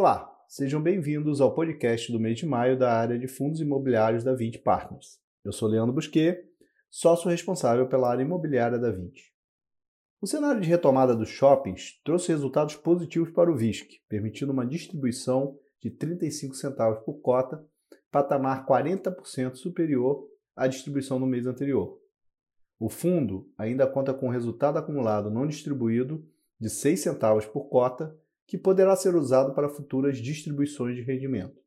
Olá, sejam bem-vindos ao podcast do mês de maio da área de fundos imobiliários da 20 Partners. Eu sou Leandro Busquet, sócio responsável pela área imobiliária da 20. O cenário de retomada dos shoppings trouxe resultados positivos para o VISC, permitindo uma distribuição de 35 centavos por cota, patamar 40% superior à distribuição no mês anterior. O fundo ainda conta com resultado acumulado não distribuído de 6 centavos por cota, que poderá ser usado para futuras distribuições de rendimento.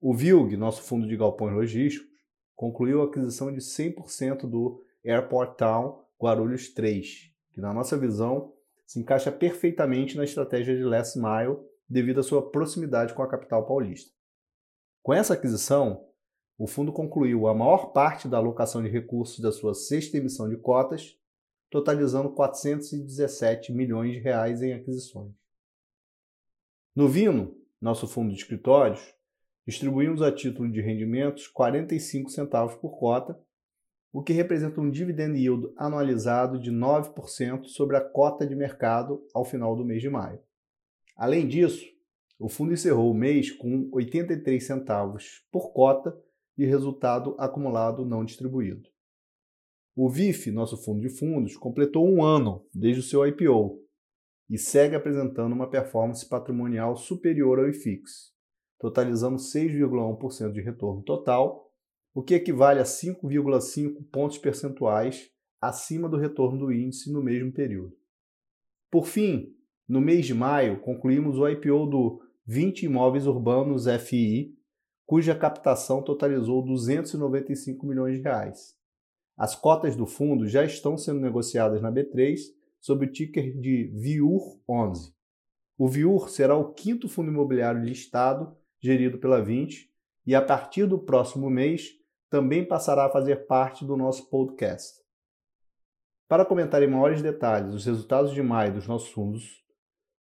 O VILG, nosso fundo de galpões logísticos, concluiu a aquisição de 100% do Airport Town Guarulhos 3, que, na nossa visão, se encaixa perfeitamente na estratégia de Last Mile devido à sua proximidade com a capital paulista. Com essa aquisição, o fundo concluiu a maior parte da alocação de recursos da sua sexta emissão de cotas, totalizando 417 milhões de reais em aquisições. No Vino, nosso fundo de escritórios, distribuímos a título de rendimentos 45 centavos por cota, o que representa um dividend yield anualizado de 9% sobre a cota de mercado ao final do mês de maio. Além disso, o fundo encerrou o mês com 83 centavos por cota de resultado acumulado não distribuído. O VIF, nosso fundo de fundos, completou um ano desde o seu IPO e segue apresentando uma performance patrimonial superior ao IFIX, totalizando 6,1% de retorno total, o que equivale a 5,5 pontos percentuais acima do retorno do índice no mesmo período. Por fim, no mês de maio, concluímos o IPO do 20 Imóveis Urbanos FI, cuja captação totalizou 295 milhões de reais. As cotas do fundo já estão sendo negociadas na B3 sob o ticker de VIUR11. O VIUR será o quinto fundo imobiliário listado gerido pela 20 e a partir do próximo mês também passará a fazer parte do nosso podcast. Para comentar em maiores detalhes os resultados de maio dos nossos fundos,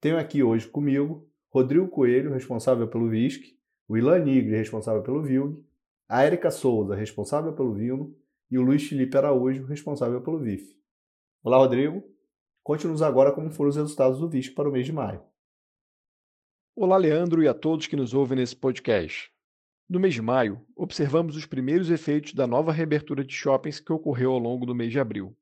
tenho aqui hoje comigo Rodrigo Coelho, responsável pelo VISC, o Ilan responsável pelo VILG, a Érica Souza, responsável pelo Vino, e o Luiz Felipe Araújo, responsável pelo VIF. Olá, Rodrigo. Conte-nos agora como foram os resultados do VISC para o mês de maio. Olá, Leandro, e a todos que nos ouvem nesse podcast. No mês de maio, observamos os primeiros efeitos da nova reabertura de shoppings que ocorreu ao longo do mês de abril.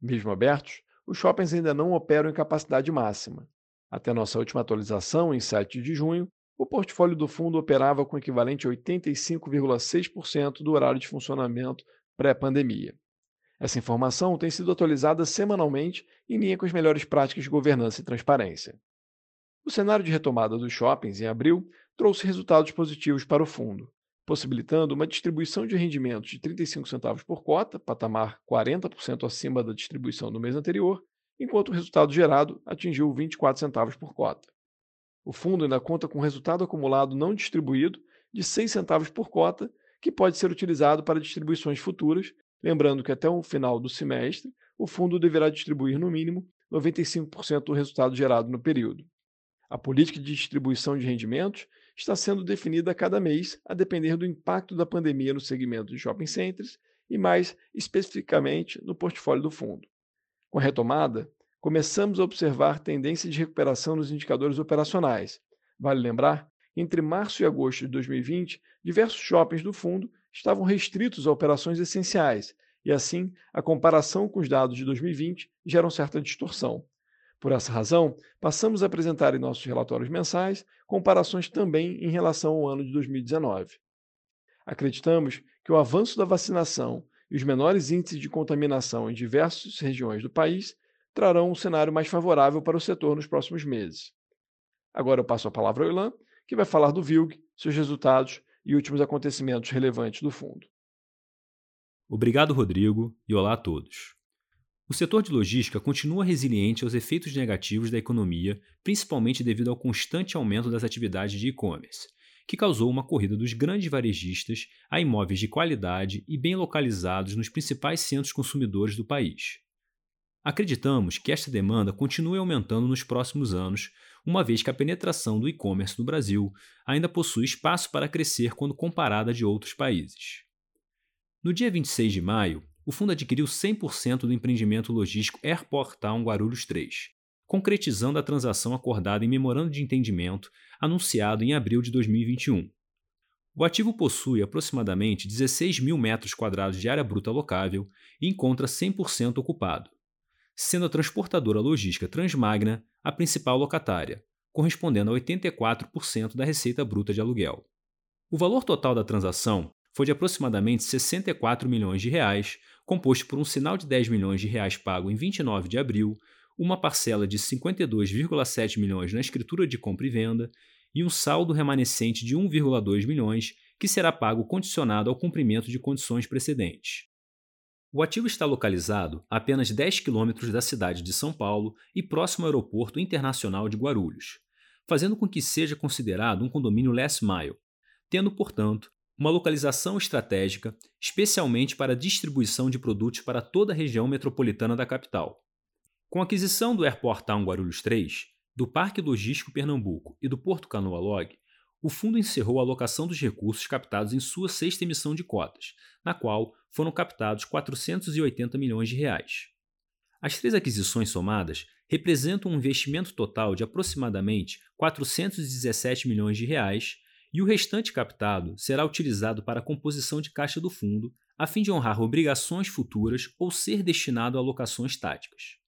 Mesmo abertos, os shoppings ainda não operam em capacidade máxima. Até nossa última atualização, em 7 de junho, o portfólio do fundo operava com equivalente a 85,6% do horário de funcionamento pré-pandemia. Essa informação tem sido atualizada semanalmente em linha com as melhores práticas de governança e transparência. O cenário de retomada dos shoppings em abril trouxe resultados positivos para o fundo, possibilitando uma distribuição de rendimentos de 35 centavos por cota, patamar 40% acima da distribuição do mês anterior, enquanto o resultado gerado atingiu 24 centavos por cota. O fundo ainda conta com resultado acumulado não distribuído de 6 centavos por cota, que pode ser utilizado para distribuições futuras, lembrando que até o final do semestre o fundo deverá distribuir no mínimo 95% do resultado gerado no período. A política de distribuição de rendimentos está sendo definida a cada mês, a depender do impacto da pandemia no segmento de shopping centers e, mais especificamente, no portfólio do fundo. Com a retomada, começamos a observar tendência de recuperação nos indicadores operacionais. Vale lembrar entre março e agosto de 2020, diversos shoppings do fundo estavam restritos a operações essenciais, e assim a comparação com os dados de 2020 gera uma certa distorção. Por essa razão, passamos a apresentar em nossos relatórios mensais comparações também em relação ao ano de 2019. Acreditamos que o avanço da vacinação e os menores índices de contaminação em diversas regiões do país trarão um cenário mais favorável para o setor nos próximos meses. Agora eu passo a palavra ao Ilan, que vai falar do VILG, seus resultados e últimos acontecimentos relevantes do fundo. Obrigado, Rodrigo, e olá a todos. O setor de logística continua resiliente aos efeitos negativos da economia, principalmente devido ao constante aumento das atividades de e-commerce, que causou uma corrida dos grandes varejistas a imóveis de qualidade e bem localizados nos principais centros consumidores do país. Acreditamos que esta demanda continue aumentando nos próximos anos, uma vez que a penetração do e-commerce no Brasil ainda possui espaço para crescer quando comparada de outros países. No dia 26 de maio, o fundo adquiriu 100% do empreendimento logístico Airport Town Guarulhos 3, concretizando a transação acordada em memorando de entendimento anunciado em abril de 2021. O ativo possui aproximadamente 16 mil metros quadrados de área bruta locável e encontra 100% ocupado, sendo a transportadora logística Transmagna a principal locatária, correspondendo a 84% da receita bruta de aluguel. O valor total da transação foi de aproximadamente 64 milhões de reais, composto por um sinal de 10 milhões de reais pago em 29 de abril, uma parcela de 52,7 milhões na escritura de compra e venda e um saldo remanescente de 1,2 milhões que será pago condicionado ao cumprimento de condições precedentes. O ativo está localizado a apenas 10 quilômetros da cidade de São Paulo e próximo ao Aeroporto Internacional de Guarulhos, fazendo com que seja considerado um condomínio last mile, tendo, portanto, uma localização estratégica, especialmente para a distribuição de produtos para toda a região metropolitana da capital. Com a aquisição do Airport Town Guarulhos 3, do Parque Logístico Pernambuco e do Porto Canoa Log, o fundo encerrou a alocação dos recursos captados em sua sexta emissão de cotas, na qual foram captados 480 milhões de reais. As três aquisições somadas representam um investimento total de aproximadamente 417 milhões de reais e o restante captado será utilizado para a composição de caixa do fundo, a fim de honrar obrigações futuras ou ser destinado a alocações táticas.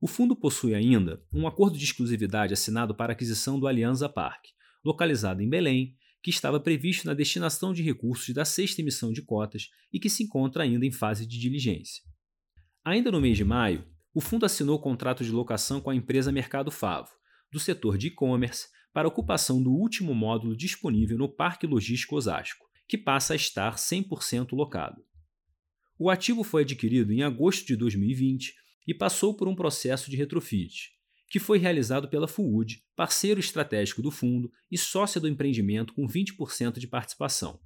O fundo possui ainda um acordo de exclusividade assinado para a aquisição do Alianza Parque, localizado em Belém, que estava previsto na destinação de recursos da sexta emissão de cotas e que se encontra ainda em fase de diligência. Ainda no mês de maio, o fundo assinou contrato de locação com a empresa Mercado Favo, do setor de e-commerce, para ocupação do último módulo disponível no Parque Logístico Osasco, que passa a estar 100% locado. O ativo foi adquirido em agosto de 2020 e passou por um processo de retrofit, que foi realizado pela Food, parceiro estratégico do fundo e sócia do empreendimento com 20% de participação.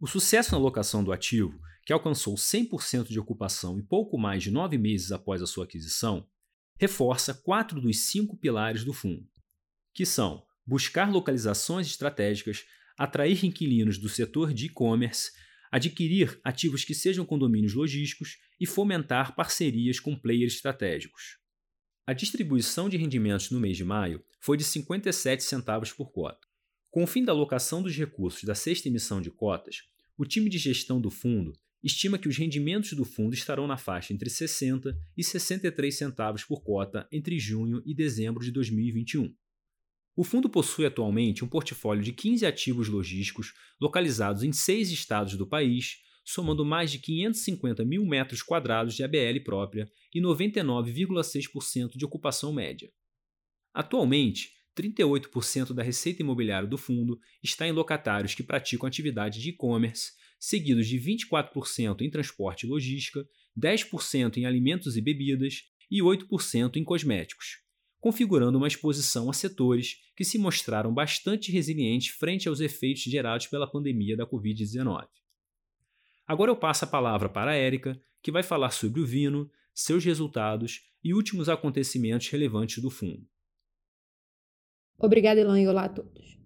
O sucesso na locação do ativo, que alcançou 100% de ocupação em pouco mais de nove meses após a sua aquisição, reforça quatro dos cinco pilares do fundo que são buscar localizações estratégicas, atrair inquilinos do setor de e-commerce, adquirir ativos que sejam condomínios logísticos e fomentar parcerias com players estratégicos. A distribuição de rendimentos no mês de maio foi de 57 centavos por cota. Com o fim da alocação dos recursos da sexta emissão de cotas, o time de gestão do fundo estima que os rendimentos do fundo estarão na faixa entre 60 e 63 centavos por cota entre junho e dezembro de 2021. O fundo possui atualmente um portfólio de 15 ativos logísticos localizados em seis estados do país, somando mais de 550 mil metros quadrados de ABL própria e 99,6% de ocupação média. Atualmente, 38% da receita imobiliária do fundo está em locatários que praticam atividade de e-commerce, seguidos de 24% em transporte e logística, 10% em alimentos e bebidas e 8% em cosméticos configurando uma exposição a setores que se mostraram bastante resilientes frente aos efeitos gerados pela pandemia da Covid-19. Agora eu passo a palavra para a Érica, que vai falar sobre o Vino, seus resultados e últimos acontecimentos relevantes do fundo. Obrigada, Elan, e olá a todos.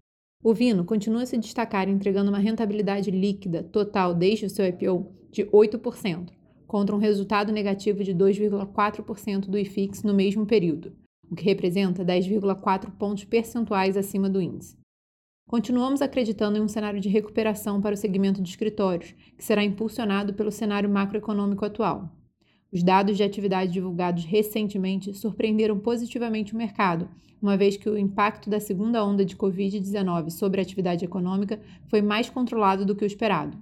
O Vino continua a se destacar entregando uma rentabilidade líquida total desde o seu IPO de 8%, contra um resultado negativo de 2,4% do IFIX no mesmo período, o que representa 10,4 pontos percentuais acima do índice. Continuamos acreditando em um cenário de recuperação para o segmento de escritórios, que será impulsionado pelo cenário macroeconômico atual. Os dados de atividade divulgados recentemente surpreenderam positivamente o mercado, uma vez que o impacto da segunda onda de Covid-19 sobre a atividade econômica foi mais controlado do que o esperado.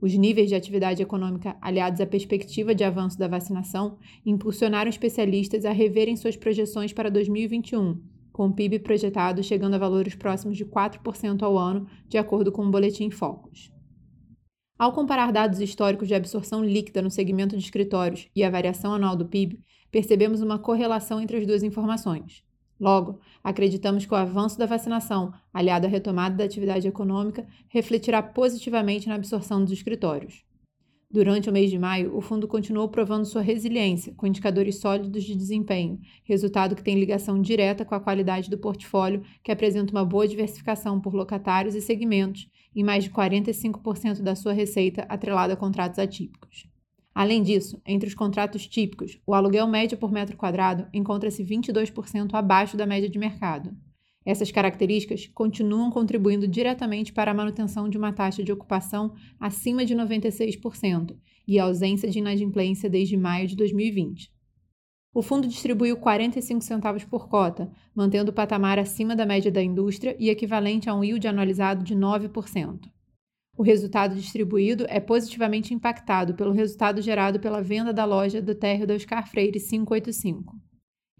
Os níveis de atividade econômica, aliados à perspectiva de avanço da vacinação, impulsionaram especialistas a reverem suas projeções para 2021, com o PIB projetado chegando a valores próximos de 4% ao ano, de acordo com o Boletim Focus. Ao comparar dados históricos de absorção líquida no segmento de escritórios e a variação anual do PIB, percebemos uma correlação entre as duas informações. Logo, acreditamos que o avanço da vacinação, aliado à retomada da atividade econômica, refletirá positivamente na absorção dos escritórios. Durante o mês de maio, o fundo continuou provando sua resiliência, com indicadores sólidos de desempenho, resultado que tem ligação direta com a qualidade do portfólio, que apresenta uma boa diversificação por locatários e segmentos, e mais de 45% da sua receita atrelada a contratos atípicos. Além disso, entre os contratos típicos, o aluguel médio por metro quadrado encontra-se 22% abaixo da média de mercado. Essas características continuam contribuindo diretamente para a manutenção de uma taxa de ocupação acima de 96% e a ausência de inadimplência desde maio de 2020. O fundo distribuiu 45 centavos por cota, mantendo o patamar acima da média da indústria e equivalente a um yield anualizado de 9%. O resultado distribuído é positivamente impactado pelo resultado gerado pela venda da loja do térreo da Oscar Freire 585.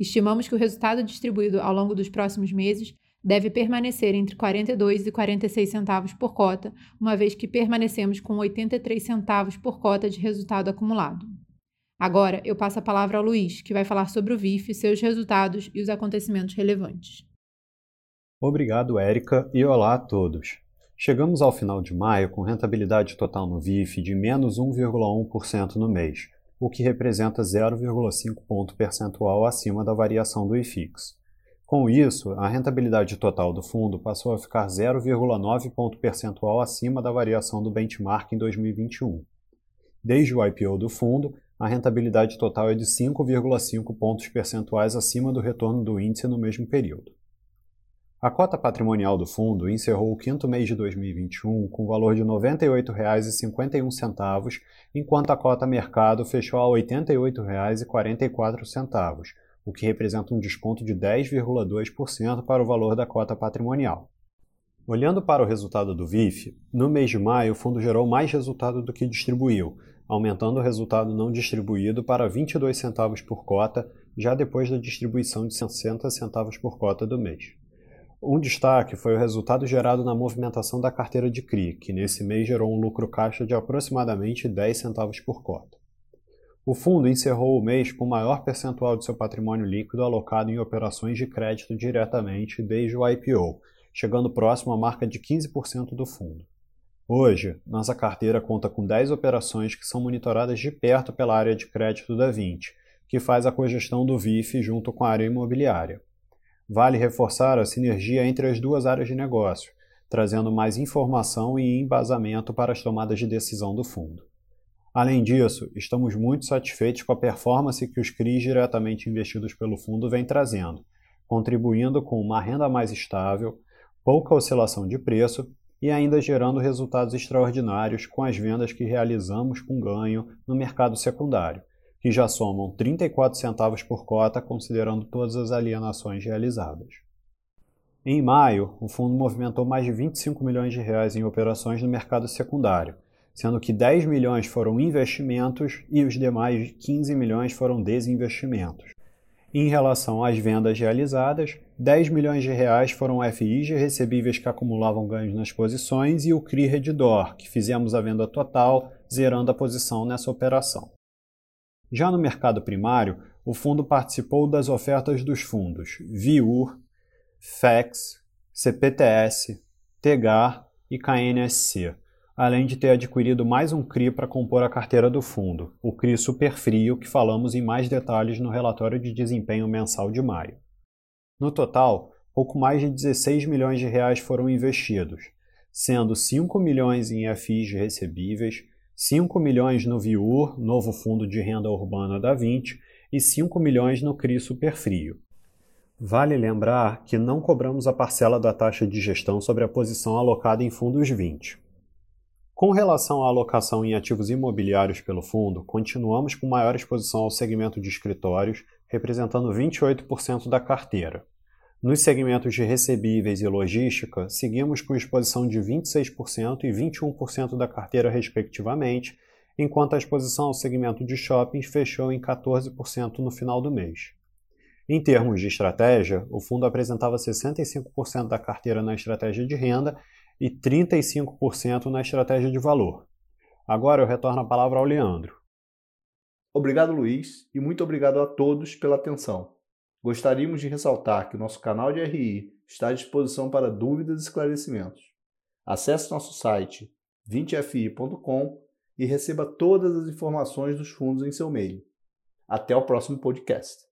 Estimamos que o resultado distribuído ao longo dos próximos meses deve permanecer entre 42 e 46 centavos por cota, uma vez que permanecemos com 83 centavos por cota de resultado acumulado. Agora eu passo a palavra ao Luiz, que vai falar sobre o VIF, seus resultados e os acontecimentos relevantes. Obrigado, Érica, e olá a todos. Chegamos ao final de maio com rentabilidade total no VIF de menos 1,1% no mês, o que representa 0,5 ponto percentual acima da variação do IFIX. Com isso, a rentabilidade total do fundo passou a ficar 0,9 ponto percentual acima da variação do benchmark em 2021. Desde o IPO do fundo, a rentabilidade total é de 5,5 pontos percentuais acima do retorno do índice no mesmo período. A cota patrimonial do fundo encerrou o quinto mês de 2021 com valor de R$ 98,51, enquanto a cota mercado fechou a R$ 88,44, o que representa um desconto de 10,2% para o valor da cota patrimonial. Olhando para o resultado do VIF, no mês de maio o fundo gerou mais resultado do que distribuiu, aumentando o resultado não distribuído para 22 centavos por cota, já depois da distribuição de 60 centavos por cota do mês. Um destaque foi o resultado gerado na movimentação da carteira de CRI, que nesse mês gerou um lucro caixa de aproximadamente 10 centavos por cota. O fundo encerrou o mês com o maior percentual de seu patrimônio líquido alocado em operações de crédito diretamente desde o IPO, chegando próximo à marca de 15% do fundo. Hoje, nossa carteira conta com 10 operações que são monitoradas de perto pela área de crédito da 20, que faz a cogestão do VIF junto com a área imobiliária. Vale reforçar a sinergia entre as duas áreas de negócio, trazendo mais informação e embasamento para as tomadas de decisão do fundo. Além disso, estamos muito satisfeitos com a performance que os CRIs diretamente investidos pelo fundo vêm trazendo, contribuindo com uma renda mais estável, pouca oscilação de preço e ainda gerando resultados extraordinários com as vendas que realizamos com ganho no mercado secundário, que já somam 34 centavos por cota, considerando todas as alienações realizadas. Em maio, o fundo movimentou mais de 25 milhões de reais em operações no mercado secundário, sendo que 10 milhões foram investimentos e os demais 15 milhões foram desinvestimentos. Em relação às vendas realizadas, 10 milhões de reais foram FIs de recebíveis que acumulavam ganhos nas posições e o CRI Redditor, que fizemos a venda total, zerando a posição nessa operação. Já no mercado primário, o fundo participou das ofertas dos fundos VIUR, FEX, CPTS, TEGAR e KNSC, além de ter adquirido mais um CRI para compor a carteira do fundo, o CRI Superfrio, que falamos em mais detalhes no relatório de desempenho mensal de maio. No total, pouco mais de 16 milhões de reais foram investidos, sendo 5 milhões em FIs recebíveis, 5 milhões no VIUR, novo fundo de renda urbana da 20, e 5 milhões no CRI Superfrio. Vale lembrar que não cobramos a parcela da taxa de gestão sobre a posição alocada em fundos 20. Com relação à alocação em ativos imobiliários pelo fundo, continuamos com maior exposição ao segmento de escritórios, representando 28% da carteira. Nos segmentos de recebíveis e logística, seguimos com exposição de 26% e 21% da carteira, respectivamente, enquanto a exposição ao segmento de shoppings fechou em 14% no final do mês. Em termos de estratégia, o fundo apresentava 65% da carteira na estratégia de renda e 35% na estratégia de valor. Agora eu retorno a palavra ao Leandro. Obrigado, Luiz, e muito obrigado a todos pela atenção. Gostaríamos de ressaltar que o nosso canal de RI está à disposição para dúvidas e esclarecimentos. Acesse nosso site 20fi.com e receba todas as informações dos fundos em seu e-mail. Até o próximo podcast.